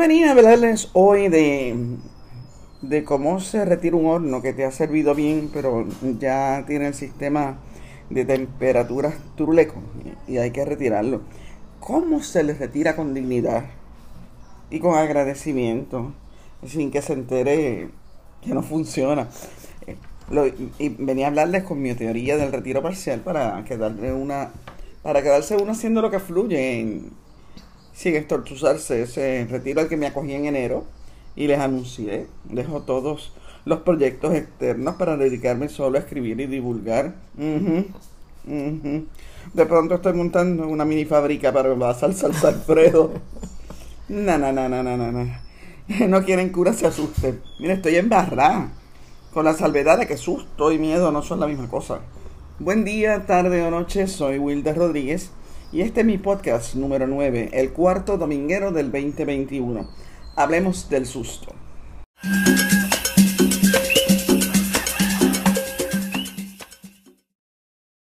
Venía a hablarles hoy de, de cómo se retira un horno que te ha servido bien, pero ya tiene el sistema de temperaturas turuleco y hay que retirarlo. ¿Cómo se les retira con dignidad y con agradecimiento sin que se entere que no funciona? Eh, lo- y venía a hablarles con mi teoría del retiro parcial para quedarme una para quedarse uno haciendo lo que fluye en- sin estortuzarse ese retiro al que me acogí en enero y les anuncié, dejo todos los proyectos externos para dedicarme solo a escribir y divulgar. De pronto estoy montando una mini fábrica para la salsa al Alfredo. No, no, no, no, no, no, no. No quieren cura, se asusten. Mira, estoy embarrada. Con la salvedad de que susto y miedo no son la misma cosa. Buen día, tarde o noche, soy Wilder Rodríguez y este es mi podcast número 9, el cuarto dominguero del 2021. Hablemos del susto.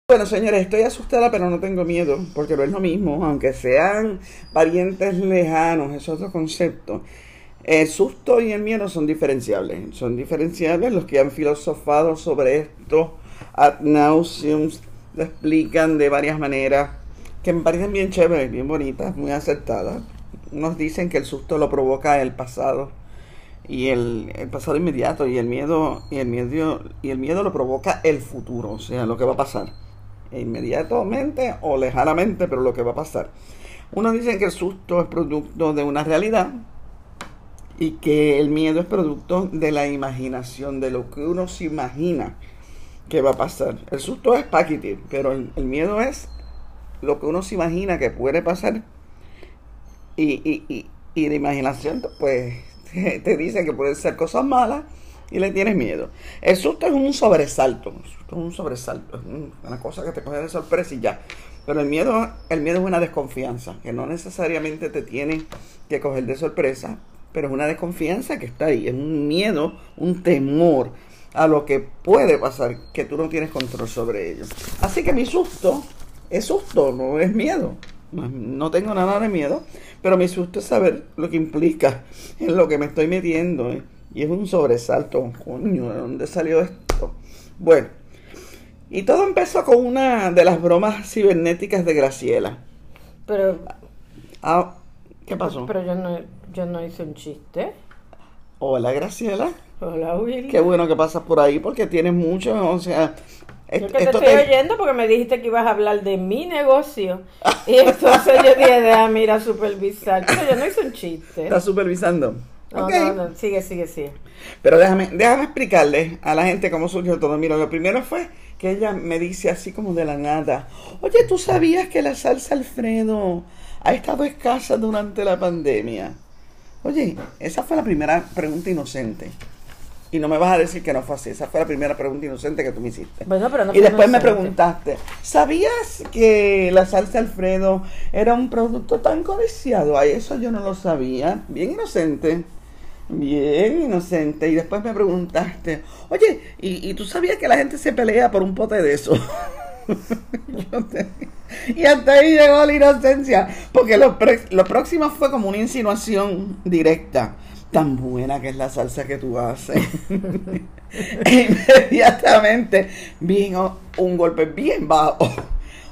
Bueno, señores, estoy asustada, pero no tengo miedo, porque no es lo mismo, aunque sean parientes lejanos, es otro concepto. El susto y el miedo son diferenciables. Son diferenciables los que han filosofado sobre esto ad nauseum, lo explican de varias maneras que me parecen bien chéveres, bien bonitas, muy acertadas. Unos dicen que el susto lo provoca el pasado y el, el pasado inmediato y el miedo y el miedo y el miedo lo provoca el futuro, o sea, lo que va a pasar inmediatamente o lejanamente, pero lo que va a pasar. Unos dicen que el susto es producto de una realidad y que el miedo es producto de la imaginación, de lo que uno se imagina que va a pasar. El susto es paquete, pero el miedo es lo que uno se imagina que puede pasar. Y, y, y, la imaginación, pues, te, dice que pueden ser cosas malas y le tienes miedo. El susto es un sobresalto. El susto es un sobresalto. Es un- una cosa que te coge de sorpresa y ya. Pero el miedo, el miedo es una desconfianza, que no necesariamente te tiene que coger de sorpresa, pero es una desconfianza que está ahí. Es un miedo, un temor a lo que puede pasar, que tú no tienes control sobre ello. Así que mi susto es susto, no es miedo. No, tengo nada de miedo, pero mi susto es saber lo que implica en lo que me estoy metiendo. ¿eh? Y es un sobresalto. Coño, ¿de dónde salió esto? Bueno, y todo empezó con una de las bromas cibernéticas de Graciela. Pero, Ah, ¿Qué pasó? pero yo no, yo no hice un chiste. Hola, Graciela. Hola, Will. Qué bueno que pasas por ahí porque tienes mucho, o sea... Yo que te esto estoy te- oyendo porque me dijiste que ibas a hablar de mi negocio. Y entonces yo dije, déjame ir a supervisar. Pero yo no hice un chiste. Estás supervisando. No, Ok. no, no, sigue, sigue, sigue. Pero déjame, déjame explicarle a la gente cómo surgió todo. Mira, lo primero fue que ella me dice así como de la nada, oye, ¿tú sabías que la salsa Alfredo ha estado escasa durante la pandemia? Oye, esa fue la primera pregunta inocente. Y no me vas a decir que no fue así. Esa fue la primera pregunta inocente que tú me hiciste. Bueno, pero no y después me preguntaste, ¿sabías que la salsa Alfredo era un producto tan codiciado? Ay, eso yo no lo sabía. Bien inocente. Bien inocente. Y después me preguntaste, oye, ¿y, y tú sabías que la gente se pelea por un pote de eso? Te- Y hasta ahí llegó la inocencia. Porque lo, pre- lo próximo fue como una insinuación directa. Tan buena que es la salsa que tú haces. E inmediatamente vino un golpe bien bajo.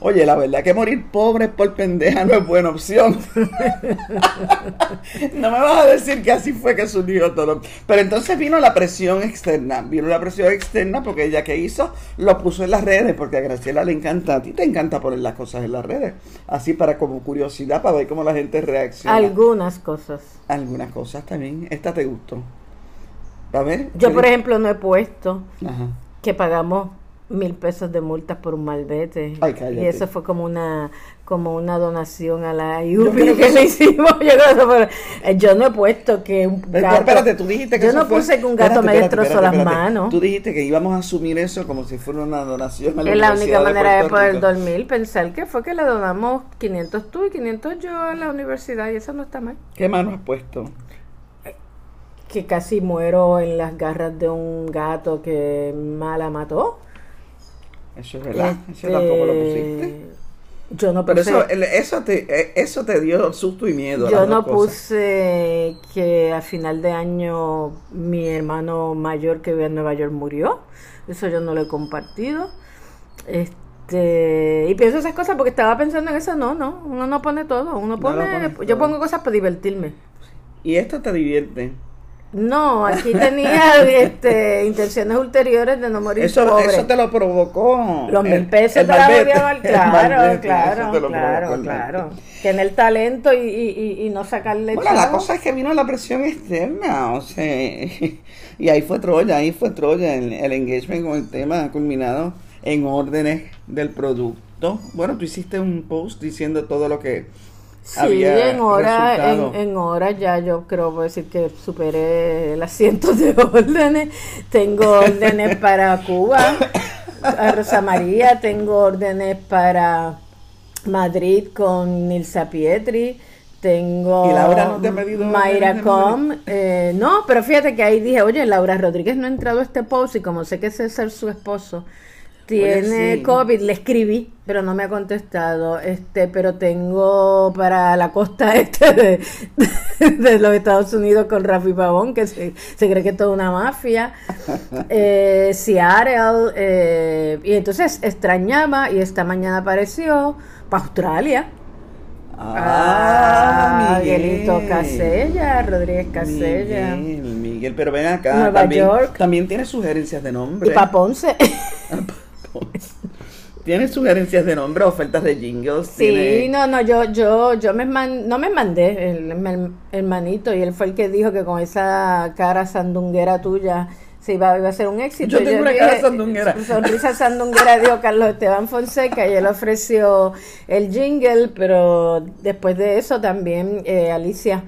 Oye, la verdad que morir pobre por pendeja no es buena opción. no me vas a decir que así fue que surgió todo. Pero entonces vino la presión externa. Vino la presión externa porque ella que hizo lo puso en las redes. Porque a Graciela le encanta. A ti te encanta poner las cosas en las redes. Así para como curiosidad, para ver cómo la gente reacciona. Algunas cosas. Algunas cosas también. Esta te gustó. A ver. Yo, ¿qué por ejemplo, no he puesto Ajá. que pagamos mil pesos de multas por un malvete. Ay, y eso fue como una como una donación a la IUPI que que le hicimos. Yo, creo que eh, yo no he puesto que un Pero, gato... espérate, tú dijiste que Yo no fue- puse que un gato espérate, me destrozó espérate, las manos. Tú dijiste que íbamos a asumir eso como si fuera una donación a la Es la única manera de Puerto poder Rico. dormir, pensar que fue que le donamos 500 tú y 500 yo a la universidad y eso no está mal. ¿Qué mano has puesto? Que casi muero en las garras de un gato que mala mató. Eso es verdad. Este, Eso tampoco lo pusiste. Yo no Pero puse, eso, el- eso, te, eh, eso te dio susto y miedo. yo no cosas. puse que a final de año mi hermano mayor que vive en Nueva York murió. Eso yo no lo he compartido. Este, y pienso esas cosas porque estaba pensando en eso. No, no, uno no pone todo. Uno No pone, yo todo. pongo cosas para divertirme. Y esto te divierte. No, aquí tenía este, intenciones ulteriores de no morir Eso, pobre. eso te lo provocó. Los mil pesos el te la malvete. volví a dar, El claro, malvete, claro, claro, claro. malvete. Tener talento y, y, y, y no sacarle Bueno, la chavo. cosa es que vino la presión externa, o sea, y ahí fue Troya, ahí fue Troya, el, el engagement con el tema culminado en órdenes del producto. Bueno, tú hiciste un post diciendo todo lo que Sí, había en resultado. en, en horas ya yo creo puedo decir que superé las cientos de órdenes. Tengo órdenes para Cuba, a Rosa María, tengo órdenes para Madrid con Nilsa Pietri. Tengo ¿Y Laura no te ha pedido Mayra Com. eh, no, pero fíjate que ahí dije, oye, Laura Rodríguez no ha entrado a este post y como sé que César, su esposo, tiene sí. COVID, le escribí, pero no me ha contestado. Este, pero tengo para la costa este de, de los Estados Unidos con Rafi Pavón, que se, se cree que es toda una mafia. Eh, Seattle, eh, y entonces extrañaba y esta mañana apareció para Australia. Ah, Miguelito Casella, Rodríguez Casella. Miguel, Miguel, pero ven acá, Nueva también, York. también tiene sugerencias de nombre. Y para Ponce. Tiene sugerencias de nombre, ofertas de jingles. Sí, tiene- no, no, yo, yo, yo me man- no me mandé el, el hermanito y él fue el que dijo que con esa cara sandunguera tuya se iba, iba a ser un éxito. Yo tengo una cara sandunguera. Sonrisa sandunguera dijo Carlos Esteban Fonseca y él ofreció el jingle, pero después de eso también eh, Alicia,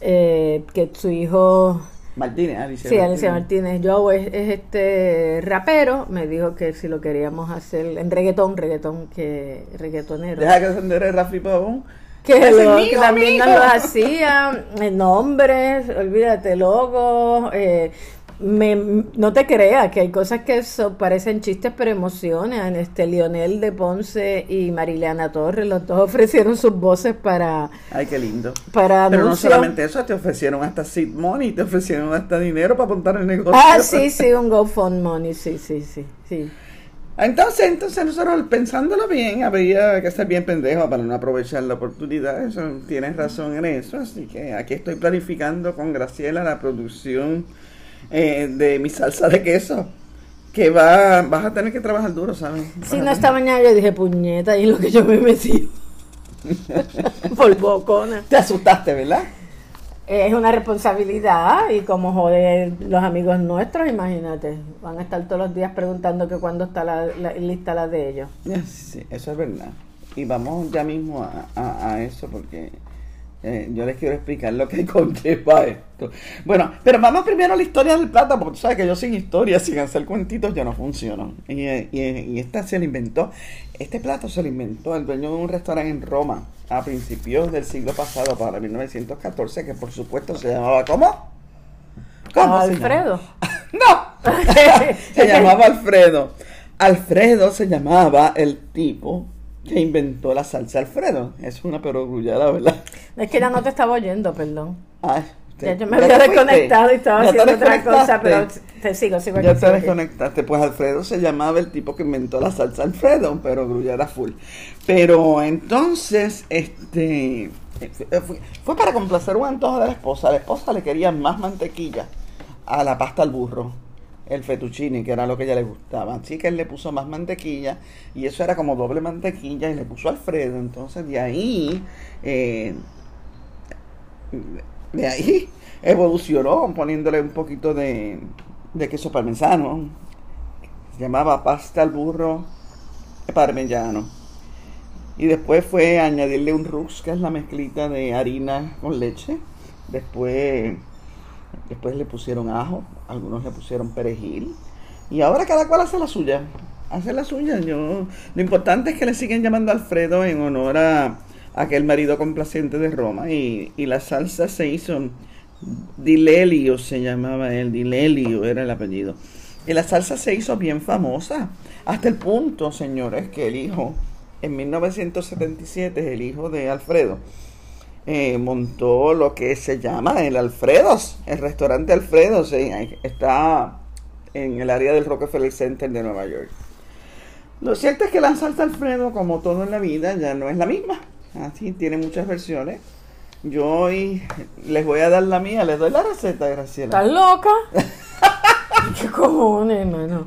eh, que su hijo Martínez, Alicia Sí, Alicia Martínez. Joe es, es este rapero. Me dijo que si lo queríamos hacer en reggaetón, reggaetón, que reggaetonero. Deja que ascender el Rafi Pavón. Que, lo- es que mío, también nos amigo. lo hacía, eh, nombres, olvídate, logo. Eh, me, no te creas que hay cosas que so- parecen chistes pero emocionan. Este Lionel de Ponce y Mariliana Torres, los dos ofrecieron sus voces para, Ay, qué lindo. para Pero no solamente eso, te ofrecieron hasta seed money, te ofrecieron hasta dinero para apuntar el negocio. Ah, sí, sí, un GoFundMe, sí, sí, sí, sí. Entonces, entonces nosotros pensándolo bien, habría que ser bien pendejo para no aprovechar la oportunidad. Eso, tienes razón en eso. Así que aquí estoy planificando con Graciela la producción eh, de mi salsa de queso. Que va, vas a tener que trabajar duro, ¿sabes? Sí, Vas no, esta mañana yo dije, puñeta, y lo que yo me metí. Por bocona. Te asustaste, ¿verdad? Es una responsabilidad y como joder los amigos nuestros, imagínate, van a estar todos los días preguntando que cuándo está la, la- lista la de ellos. Sí, eso es verdad. Y vamos ya mismo a, a- a eso porque eh, yo les quiero explicar lo que conlleva esto. Bueno, pero vamos primero a la historia del plato, porque tú sabes que yo sin historia, sin hacer cuentitos, yo no funciono. Y, eh, y, eh, y esta se lo inventó, este plato se lo inventó el dueño de un restaurante en Roma a principios del siglo pasado, para 1914, que por supuesto se llamaba ¿cómo? ¿Cómo se Alfredo. llama? ¡No! se llamaba Alfredo. Alfredo se llamaba el tipo que inventó la salsa Alfredo. Es una perogrullada, ¿verdad? Es que ya no te estaba oyendo, perdón. Ay, Ya te- yo me ¿ya había fuiste? desconectado y estaba ¿Ya haciendo otra cosa, pero te sigo, sigo Ya te desconectaste. Pues Alfredo se llamaba el tipo que inventó la salsa Alfredo, pero grullada full. Pero entonces, este. Fue, fue para complacer un antojo de la esposa. La esposa le quería más mantequilla a la pasta al burro. El fettuccine, que era lo que ella le gustaba. Así que él le puso más mantequilla y eso era como doble mantequilla y le puso Alfredo. Entonces de ahí, eh, de ahí evolucionó poniéndole un poquito de, queso parmesano. Se llamaba pasta al burro parmesano. Y después fue añadirle un rux, que es la mezclita de harina con leche. Después, después le pusieron ajo, algunos le pusieron perejil. Y ahora cada cual hace la suya. Hace la suya. Yo, lo importante es que le siguen llamando Alfredo en honor a, aquel marido complaciente de Roma. Y, y la salsa se hizo. Dilelio se llamaba él, Dilelio era el apellido. Y la salsa se hizo bien famosa. Hasta el punto, señores, que el hijo en 1977 el hijo de Alfredo eh, montó lo que se llama el Alfredos, el restaurante Alfredos, está en el área del Rockefeller Center de Nueva York. Lo cierto es que la salsa Alfredo, como todo en la vida, ya no es la misma. Así tiene muchas versiones. Yo hoy les voy a dar la mía, les doy la receta, Graciela. ¿Estás loca? ¿Qué cojones, hermano?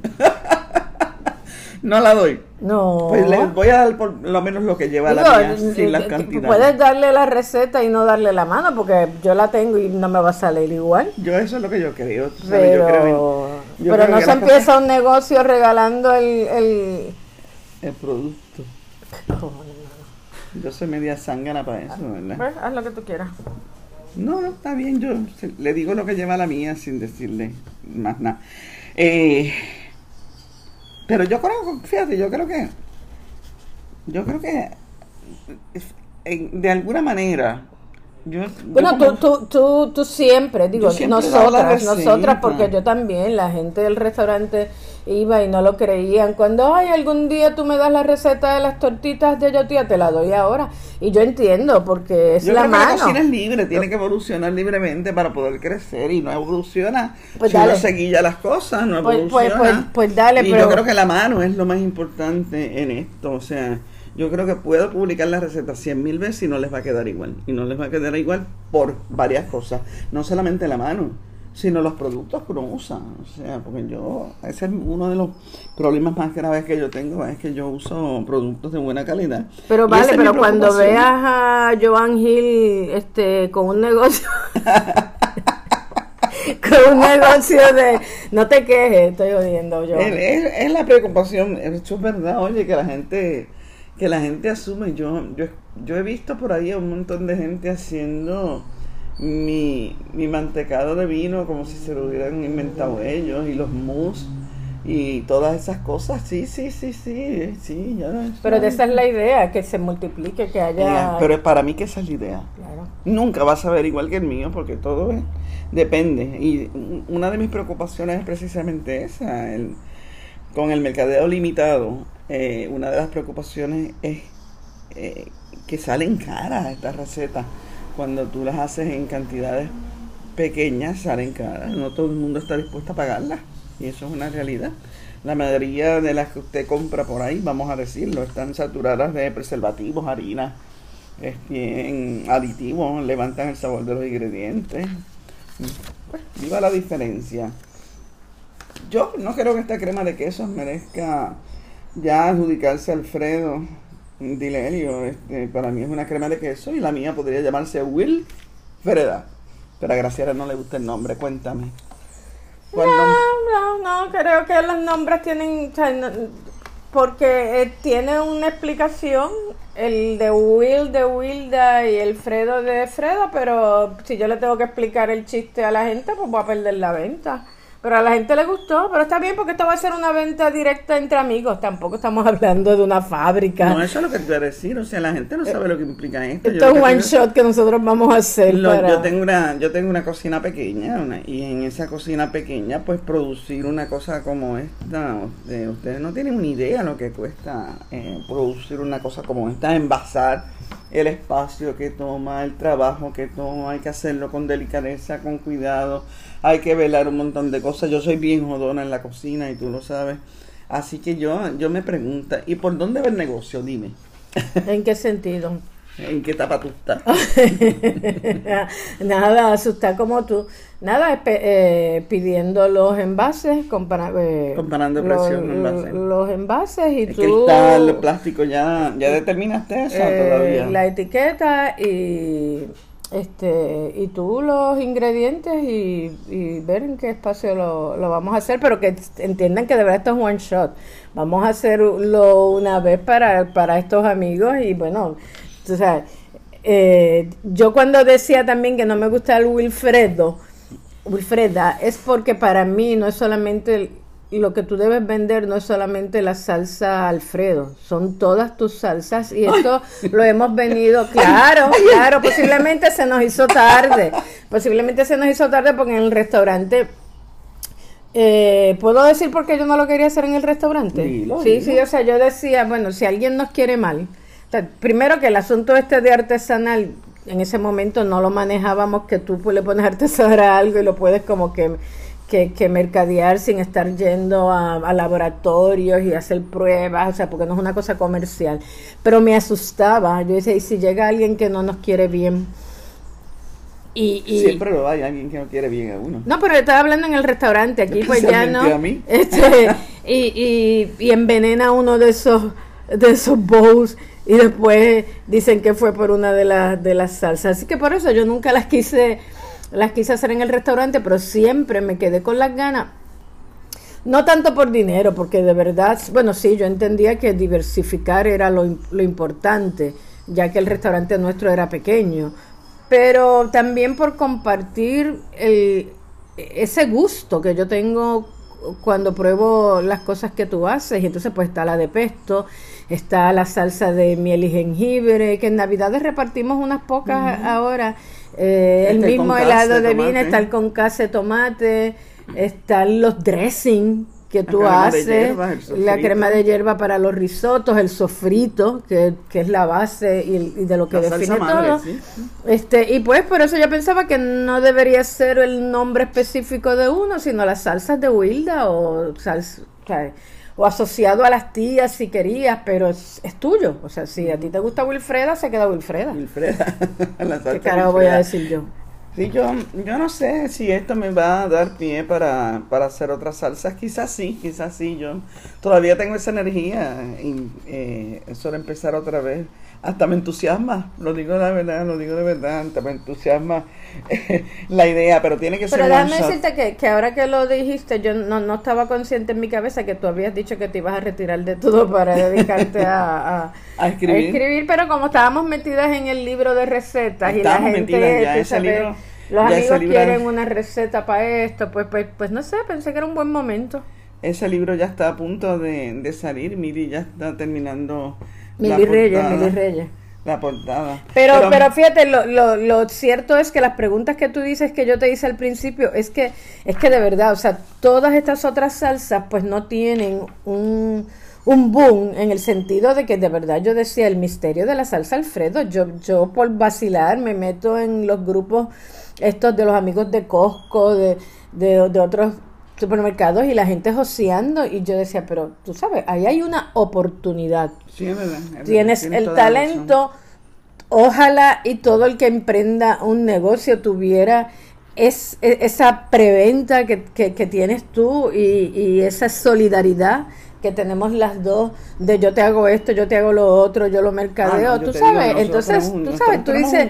No la doy. No. Pues les voy a dar por lo menos lo que lleva la mía, sin las cantidades. Puedes darle la receta y no darle la mano, porque yo la tengo y no me va a salir igual. Yo eso es lo que yo creo. tú sabes, Pero, yo creo en- yo pero creo no se empieza cosas- un negocio regalando el... el... El producto. Yo soy media zángana para eso, ¿verdad? Pues, haz lo que tú quieras. No, no, está bien, yo le digo lo que lleva la mía sin decirle más nada. Eh, pero yo creo, fíjate, yo creo que, yo creo que de alguna manera, yo, yo Bueno, como- tú, tú, tú, tú siempre, digo, Yo siempre nosotras, nosotras, porque yo también, la gente del restaurante iba y no lo creían. Cuando, ay, algún día tú me das la receta de las tortitas de yotía, te la doy ahora. Y yo entiendo, porque es yo la creo que la mano. cocina es libre, tiene que evolucionar libremente para poder crecer y no evoluciona Pues si dale. uno seguilla las cosas, no Pues- pues- evoluciona. pues- pues dale, y pero- yo creo que la mano es lo más importante en esto, o sea, yo creo que puedo publicar la receta cien mil veces y no les va a quedar igual, y no les va a quedar igual por varias cosas, no solamente la mano, sino los productos que uno usa, o sea, porque yo, ese es uno de los problemas más graves que yo tengo, es que yo uso productos de buena calidad. Pero vale, pero cuando veas a Joan Hill este, con un negocio... con un negocio de... No te quejes, estoy odiando yo. Es, es- es la preocupación, eso es verdad, oye, que la gente, que la gente asume, yo, yo, yo he visto por ahí a un montón de gente haciendo mi, mi mantecado de vino como si se lo hubieran inventado ellos, y los mousse, y todas esas cosas, sí, sí, sí, sí, sí, ya. Pero de esa es la idea, que se multiplique, que haya... Ya, Pero para mí que esa es la idea. Claro. Nunca vas a ver igual que el mío porque todo es- depende. Y un- una de mis preocupaciones es precisamente esa. el- con el mercadeo limitado, eh, una de las preocupaciones es eh, que salen caras estas recetas. Cuando tú las haces en cantidades pequeñas, salen caras. No todo el mundo está dispuesto a pagarlas. Y eso es una realidad. La mayoría de las que usted compra por ahí, vamos a decirlo, están saturadas de preservativos, harinas, este, aditivos, levantan el sabor de los ingredientes. Pues, viva la diferencia. Yo no creo que esta crema de quesos merezca ya adjudicarse a Alfredo Dilerio. Este, para mí es una crema de queso y la mía podría llamarse Will Freda. Pero a Graciela no le gusta el nombre, cuéntame. No, no, no, creo que los nombres tienen, o sea, no- porque eh, tiene una explicación, el de Will de Wilda y el Fredo de Freda, pero si yo le tengo que explicar el chiste a la gente, pues voy a perder la venta. Pero a la gente le gustó, pero está bien porque esto va a ser una venta directa entre amigos, tampoco estamos hablando de una fábrica. No, eso es lo que te voy a decir. O sea, la gente no sabe lo que implica esto. Esto es un one shot que nosotros vamos a hacer Lo- para... yo tengo una yo tengo una cocina pequeña una- y en esa cocina pequeña pues producir una cosa como esta usted- ustedes no tienen una idea lo que cuesta eh, producir una cosa como esta envasar el espacio que toma el trabajo que toma hay que hacerlo con delicadeza con cuidado hay que velar un montón de cosas. Yo soy bien jodona en la cocina y tú lo sabes. Así que yo yo me pregunto y por dónde va el negocio dime. ¿En qué sentido? En qué etapa tú estás Nada, asustar como tú. Nada, eh, pidiendo los envases, compara- eh, Comparando los, precios de envases. los envases y El tú cristal, el plástico, ya, ya determinaste eso eh, todavía. la etiqueta y este y tú los ingredientes y, y ver en qué espacio lo, lo vamos a hacer, pero que entiendan que de verdad esto es one shot. Vamos a hacerlo una vez para, para estos amigos y bueno, tú sabes, eh, yo cuando decía también que no me gusta el Wilfredo, Wilfreda, es porque para mí no es solamente el- lo que tú debes vender, no es solamente la salsa Alfredo, son todas tus salsas y esto lo hemos venido, claro, claro, posiblemente se nos hizo tarde, posiblemente se nos hizo tarde porque en el restaurante Eh, ¿Puedo decir por qué yo no lo quería hacer en el restaurante? Dilo, sí, dilo. sí, o sea, yo decía, bueno, si alguien nos quiere mal, primero que el asunto este de artesanal, en ese momento no lo manejábamos, que tú le pones artesanal a algo y lo puedes como que, que, que mercadear sin estar yendo a, a laboratorios y hacer pruebas, o sea, porque no es una cosa comercial. Pero me asustaba, yo decía, y si llega alguien que no nos quiere bien, y, y- Siempre lo hay alguien que no quiere bien a uno. no, pero estaba hablando en el restaurante, aquí pues ya no. Especialmente a mí. Este, y, y, y envenena uno de esos, de esos bowls y después dicen que fue por una de las de las salsas. Así que por eso yo nunca las quise, las quise hacer en el restaurante, pero siempre me quedé con las ganas. No tanto por dinero, porque de verdad, bueno, sí, yo entendía que diversificar era lo, lo importante, ya que el restaurante nuestro era pequeño, pero también por compartir ese gusto que yo tengo cuando pruebo las cosas que tú haces. Y entonces pues está la de pesto, está la salsa de miel y jengibre, que en Navidades repartimos unas pocas ahora. Eh, el Este mismo con helado de vino, está el con case tomate, están los dressing que La tú de haces, el la crema de hierba para los risotos, el sofrito, que, que es la base y, y de lo que La define salsa madre, todo. sí. Este, y pues por eso yo pensaba que no debería ser el nombre específico de uno, sino las salsas de Wilda o, sals- o, sea, o asociado a las tías si querías, pero es, es tuyo. O sea, si a ti te gusta Wilfreda, se queda Wilfreda. Wilfreda. ¿Qué carajo voy a decir yo? Sí, yo, yo no sé si esto me va a dar pie para, para hacer otras salsas. Quizás sí, quizás sí. Yo todavía tengo esa energía y eh, eso de empezar otra vez. Hasta me entusiasma, lo digo la verdad, lo digo de verdad, hasta me entusiasma eh, la idea, pero tiene que Pero ser déjame one shot. decirte que, que ahora que lo dijiste, yo no, no estaba consciente en mi cabeza que tú habías dicho que te ibas a retirar de todo para dedicarte a, a, A escribir. pero como estábamos metidas en el libro de recetas y la gente, ya, ese sabes, libro- los ya amigos quieren una receta para esto, pues, pues, pues no sé, pensé que era un buen momento. Ese libro ya está a punto de, de salir, Miri ya está terminando Mili Reyes, Mili Reyes. La portada. Pero, pero, fíjate, lo, lo, lo cierto es que las preguntas que tú dices que yo te hice al principio, es que, es que de verdad, o sea, todas estas otras salsas pues no tienen un, un boom en el sentido de que de verdad yo decía el misterio de la salsa Alfredo, yo, yo por vacilar me meto en los grupos estos de los amigos de Costco, de, de, de otros supermercados y la gente joseando y yo decía, pero tú sabes, ahí hay una oportunidad Sí, es verdad, es verdad, tienes el talento, ojalá y todo el que emprenda un negocio tuviera es, e- esa preventa que, que- que tienes tú y, y esa solidaridad que tenemos las dos de yo te hago esto, yo te hago lo otro, yo lo mercadeo, Ah, no, yo tú digo, sabes, entonces, tú sabes, tú dices,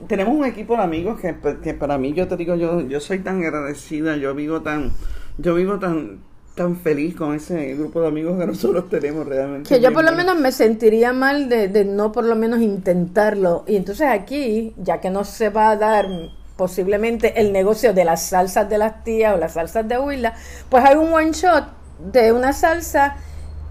un- tenemos un equipo de amigos que, que para mí, yo te digo, yo, yo soy tan agradecida, yo vivo tan, yo vivo tan, tan feliz con ese grupo de amigos que nosotros tenemos realmente. que yo por lo menos me sentiría mal de, de no por lo menos intentarlo. Y entonces aquí, ya que no se va a dar posiblemente el negocio de las salsas de las tías o las salsas de Huila, pues hay un one shot de una salsa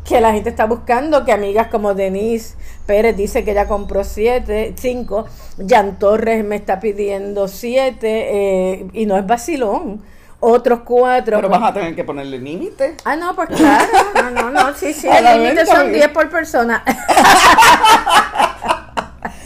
que la gente está buscando, que amigas como Denise Pérez dice que ya compró siete, cinco, Jan Torres me está pidiendo siete, eh, y no es vacilón, otros cuatro. Pero vas a tener que ponerle límite. Ah, no, pues claro. No, no, no, sí, sí. El límite son porque- 10 por persona.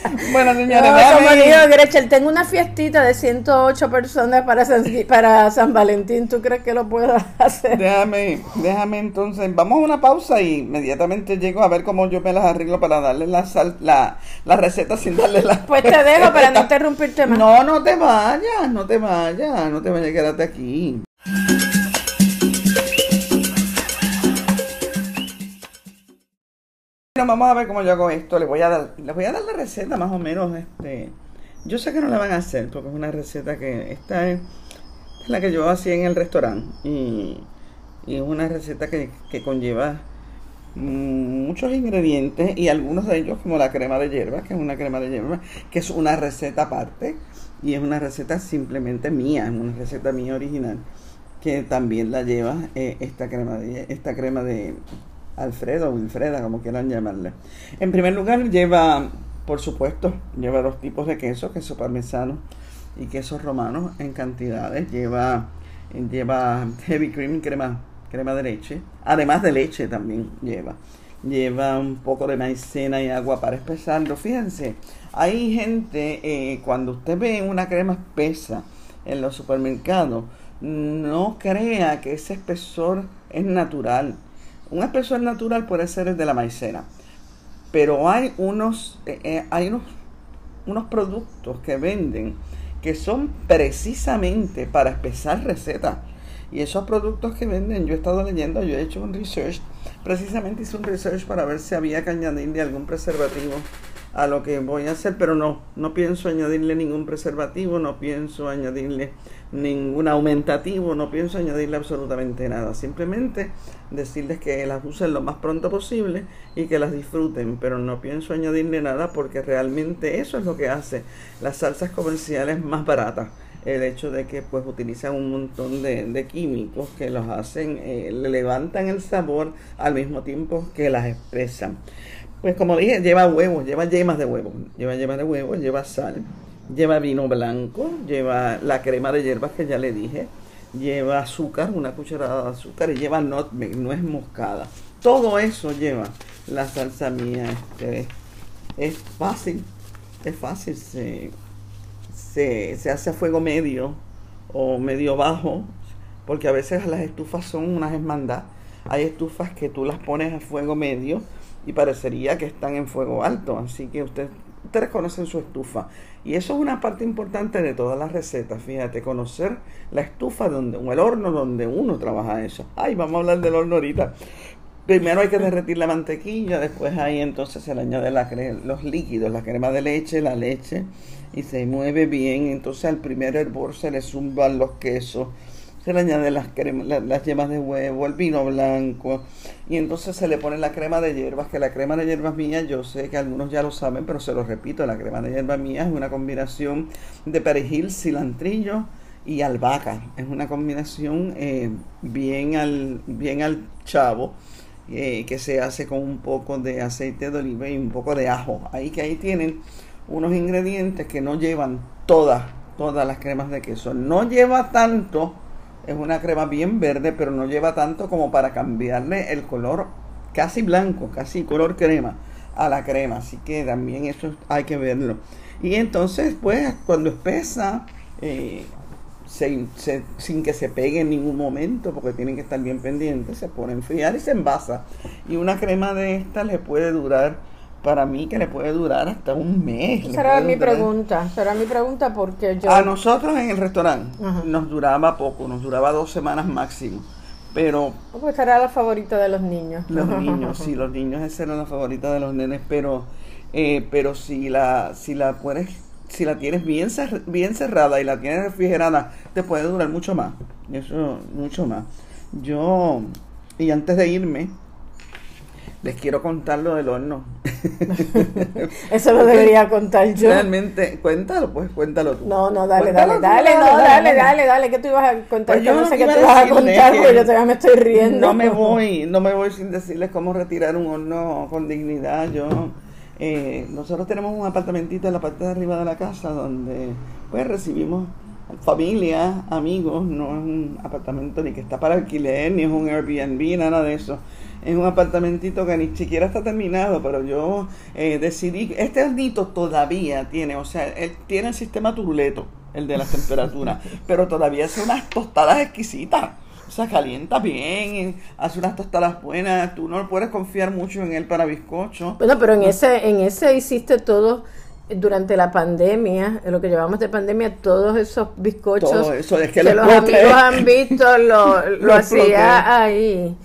Bueno, No, señores, como déjame- digo, Gretchen, tengo una fiestita de 108 personas para San, para San Valentín. ¿Tú crees que lo puedo hacer? Déjame, déjame entonces, vamos a una pausa y inmediatamente llego a ver cómo yo me las arreglo para darle la sal, la, la receta sin darle la Pues te dejo para no interrumpirte más. No, no te vayas, no te vayas, no te vayas, quédate aquí. Vamos a ver cómo yo hago esto. Les voy a dar, les voy a dar la receta más o menos. Este, yo sé que no la van a hacer porque es una receta que esta es la que yo hacía en el restaurante y, es una receta que, que conlleva muchos ingredientes y algunos de ellos como la crema de hierba, que es una crema de hierba, que es una receta aparte y es una receta simplemente mía, es una receta mía original que también la lleva eh, esta crema de esta crema de Alfredo Wilfreda, como quieran llamarle. En primer lugar lleva, por supuesto, lleva dos tipos de queso, queso parmesano y queso romano en cantidades. Lleva lleva heavy cream, crema, crema de leche, además de leche también lleva. Lleva un poco de maicena y agua para espesarlo. Fíjense, hay gente, eh, cuando usted ve una crema espesa en los supermercados, no crea que ese espesor es natural. Un espesor natural puede ser el de la maicena, pero hay unos, eh, eh, hay unos, unos productos que venden que son precisamente para espesar recetas. Y esos productos que venden, yo he estado leyendo, yo he hecho un research, precisamente hice un research para ver si había que añadirle algún preservativo a lo que voy a hacer, pero no, no pienso añadirle ningún preservativo, no pienso añadirle ningún aumentativo, no pienso añadirle absolutamente nada, simplemente decirles que las usen lo más pronto posible y que las disfruten, pero no pienso añadirle nada porque realmente eso es lo que hace las salsas comerciales más baratas el hecho de que pues utilizan un montón de, químicos que los hacen, eh, le levantan el sabor al mismo tiempo que las expresan. Pues como dije, lleva huevos, lleva yemas de huevos, lleva yemas de huevos, lleva sal, lleva vino blanco, lleva la crema de hierbas que ya le dije, lleva azúcar, una cucharada de azúcar y lleva nutmeg, es moscada. Todo eso lleva la salsa mía. Este, es fácil, es fácil, se, se, hace a fuego medio o medio bajo, porque a veces las estufas son unas hermandad. Hay estufas que tú las pones a fuego medio y parecería que están en fuego alto, así que usted, ustedes conocen su estufa. Y eso es una parte importante de todas las recetas, fíjate, conocer la estufa donde, o el horno donde uno trabaja eso. Ay, vamos a hablar del horno ahorita. Primero hay que derretir la mantequilla, después ahí entonces se le añade la los líquidos, la crema de leche, la leche, y se mueve bien. Entonces al primer hervor se le zumban los quesos, se le añade las, las yemas de huevo, el vino blanco, y entonces se le pone la crema de hierbas, que la crema de hierbas mía, yo sé que algunos ya lo saben, pero se lo repito, la crema de hierbas mía es una combinación de perejil, cilantrillo y albahaca. Es una combinación eh, bien, al, bien al chavo. Eh, que se hace con un poco de aceite de oliva y un poco de ajo. Ahí que ahí tienen unos ingredientes que no llevan todas, todas las cremas de queso. No lleva tanto es una crema bien verde, pero no lleva tanto como para cambiarle el color casi blanco, casi color crema a la crema. Así que también eso hay que verlo. Y entonces, pues, cuando espesa, eh, sin que se pegue en ningún momento, porque tienen que estar bien pendientes, se pone a enfriar y se envasa. Y una crema de esta le puede durar para mí que le puede durar hasta un mes. Será mi pregunta, será mi pregunta porque yo... A nosotros en el restaurante nos duraba poco, nos duraba dos semanas máximo, pero... Pues será la favorita de los niños. Los niños, sí, los niños esa era la favorita de los nenes, pero eh, pero si la si la puedes si la tienes bien bien cerrada y la tienes refrigerada, te puede durar mucho más. Eso mucho más. Yo y antes de irme, les quiero contar lo del horno. Eso lo debería contar yo. Realmente, cuéntalo, pues cuéntalo tú. No, no, dale, dale, dale, no, dale, dale, dale, ¿qué tú ibas a contar? Pues yo no sé qué tú ibas a contar, porque yo todavía me estoy riendo. No me voy, no me voy sin decirles cómo retirar un horno con dignidad. Yo, eh, nosotros tenemos un apartamentito en la parte de arriba de la casa donde, pues, recibimos familia, amigos, no es un apartamento ni que está para alquiler, ni es un Airbnb, nada de eso es un apartamentito que ni siquiera está terminado, pero yo eh, decidí, este hornito todavía tiene, o sea, él tiene el sistema turuleto, el de las temperaturas, pero todavía hace unas tostadas exquisitas. O sea, calienta bien, hace unas tostadas buenas, tú no puedes confiar mucho en él para bizcocho. Bueno, pero en ese, en ese hiciste todo durante la pandemia, lo que llevamos de pandemia, todos esos bizcochos todo eso, es que, los amigos han visto, lo, lo hacía ahí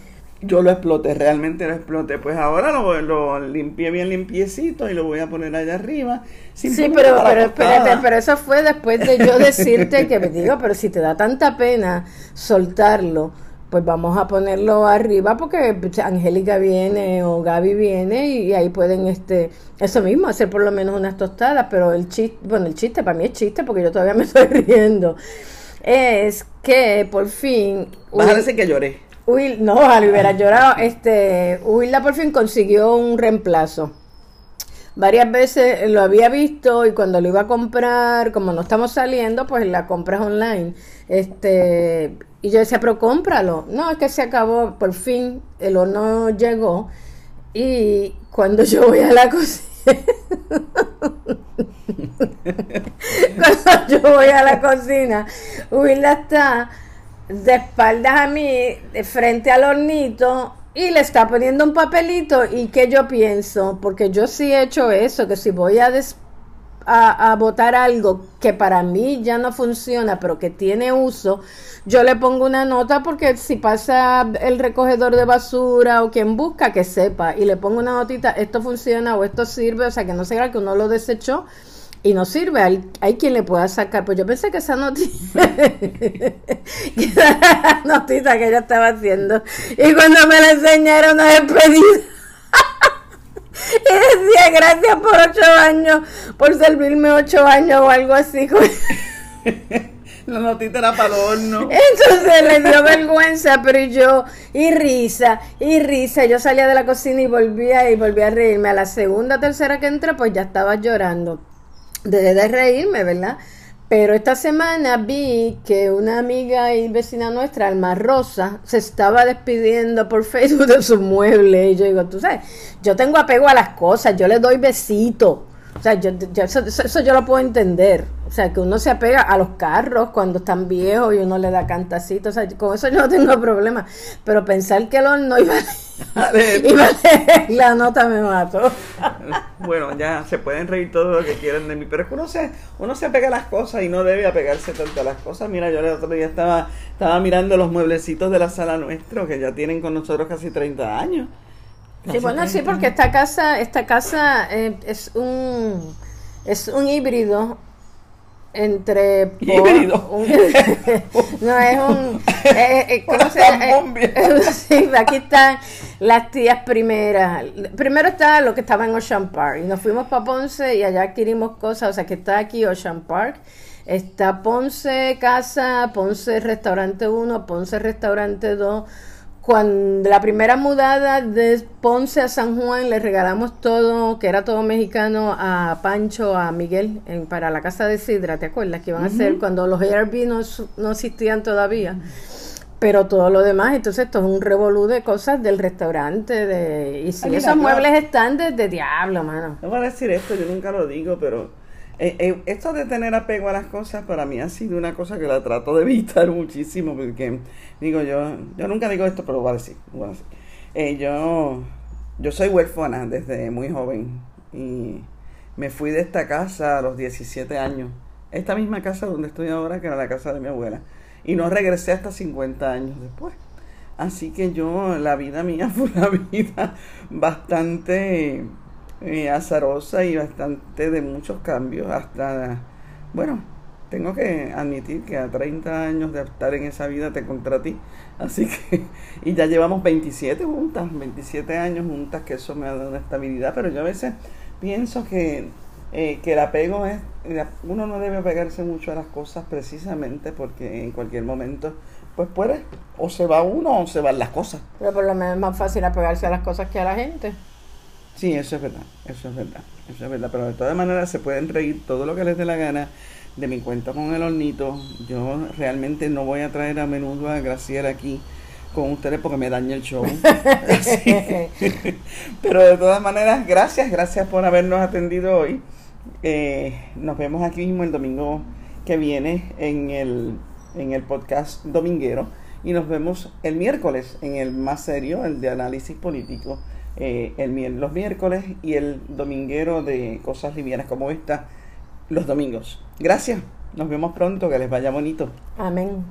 yo lo exploté, realmente lo exploté. Pues ahora lo, lo limpié bien limpiecito y lo voy a poner allá arriba. Sí, pero, pero espérate, pero eso fue después de yo decirte que me digo, pero si te da tanta pena soltarlo, pues vamos a ponerlo arriba porque Angélica viene o Gaby viene y, ahí pueden este eso mismo hacer por lo menos unas tostadas, pero el chiste, bueno, el chiste para mí es chiste porque yo todavía me estoy riendo. Es que por fin Vas a decir que lloré. Will, no, al hubiera llorado. Este, Willa por fin consiguió un reemplazo. varias veces lo había visto y cuando lo iba a comprar, como no estamos saliendo, pues la compras online. Este, y yo decía, pero cómpralo. No, es que se acabó, por fin el horno llegó. Y cuando yo voy a la cocina, cuando yo voy a la cocina, Wilda está de espaldas a mí, de frente al hornito, y le está poniendo un papelito. ¿Y qué yo pienso? Porque yo sí he hecho eso, que si voy a, a, a botar algo que para mí ya no funciona, pero que tiene uso, yo le pongo una nota porque si pasa el recogedor de basura o quien busca, que sepa. Y le pongo una notita, esto funciona o esto sirve, o sea, que no sea que uno lo desechó y no sirve. Hay, hay quien le pueda sacar. Pues yo pensé que esa notita, notita que ella estaba haciendo. Y cuando me la enseñaron una despedida. y decía gracias por ocho años, por servirme ocho años o algo así. La notita era para horno. Entonces le dio vergüenza, pero yo, y risa, y risa. Yo salía de la cocina y volvía y volvía a reírme. A la segunda, tercera que entré, pues ya estaba llorando dejé de reírme, ¿verdad? Pero esta semana vi que una amiga y vecina nuestra, Alma Rosa, se estaba despidiendo por Facebook de sus muebles. Y yo digo, tú sabes, yo tengo apego a las cosas, yo le doy besitos. O sea, yo, eso, yo lo puedo entender. O sea, que uno se apega a los carros cuando están viejos y uno le da cantacito. O sea, con eso yo no tengo problema. Pero pensar que el horno iba, iba a la nota me mató. bueno, ya se pueden reír todo lo que quieran de mí. Pero es que uno se, uno se apega a las cosas y no debe apegarse tanto a las cosas. Mira, yo el otro día estaba, estaba mirando los mueblecitos de la sala nuestro que ya tienen con nosotros casi 30 años. Sí, bueno, sí, porque esta casa, esta casa eh, es un es un híbrido entre híbrido. no es un eh, eh, ¿cómo se sí, aquí están las tías primeras. Primero está lo que estaba en Ocean Park y nos fuimos para Ponce y allá adquirimos cosas o sea que está aquí Ocean Park. Está Ponce casa Ponce restaurante 1 Ponce restaurante 2 cuando la primera mudada de Ponce a San Juan le regalamos todo, que era todo mexicano, a Pancho, a Miguel, en, para la casa de Sidra, ¿te acuerdas? Que iban a hacer cuando los Airbnb no, no existían todavía. Pero todo lo demás, entonces esto es un revolú de cosas del restaurante. de Y si esos muebles están de, diablo, mano. No voy a decir esto, yo nunca lo digo, pero eh, eh, esto de tener apego a las cosas para mí ha sido una cosa que la trato de evitar muchísimo porque digo yo, yo nunca digo esto, pero voy a decir. Eh, yo, yo soy huérfana desde muy joven y me fui de esta casa a los 17 años. Esta misma casa donde estoy ahora, que era la casa de mi abuela. Y no regresé hasta 50 años después. Así que yo, la vida mía fue una vida bastante eh, azarosa y bastante de muchos cambios, hasta, bueno, tengo que admitir que a 30 años de estar en esa vida te ti, así que, y ya llevamos 27 juntas, 27 años juntas, que eso me ha dado una estabilidad, pero yo a veces pienso que, eh, que el apego es, uno no debe apegarse mucho a las cosas precisamente porque en cualquier momento pues puede, o se va uno o se van las cosas. Pero por lo menos es más fácil apegarse a las cosas que a la gente. Sí, eso es verdad, eso es verdad, eso es verdad, pero de todas maneras se pueden reír todo lo que les dé la gana de mi cuenta con el hornito. Yo realmente no voy a traer a menudo a Graciela aquí con ustedes porque me daña el show. pero de todas maneras, gracias, gracias por habernos atendido hoy. Eh, nos vemos aquí mismo el domingo que viene en el, en el podcast dominguero y nos vemos el miércoles en el más serio, el de análisis político eh, el, los miércoles y el dominguero de cosas livianas como esta los domingos. Gracias, nos vemos pronto, que les vaya bonito. Amén.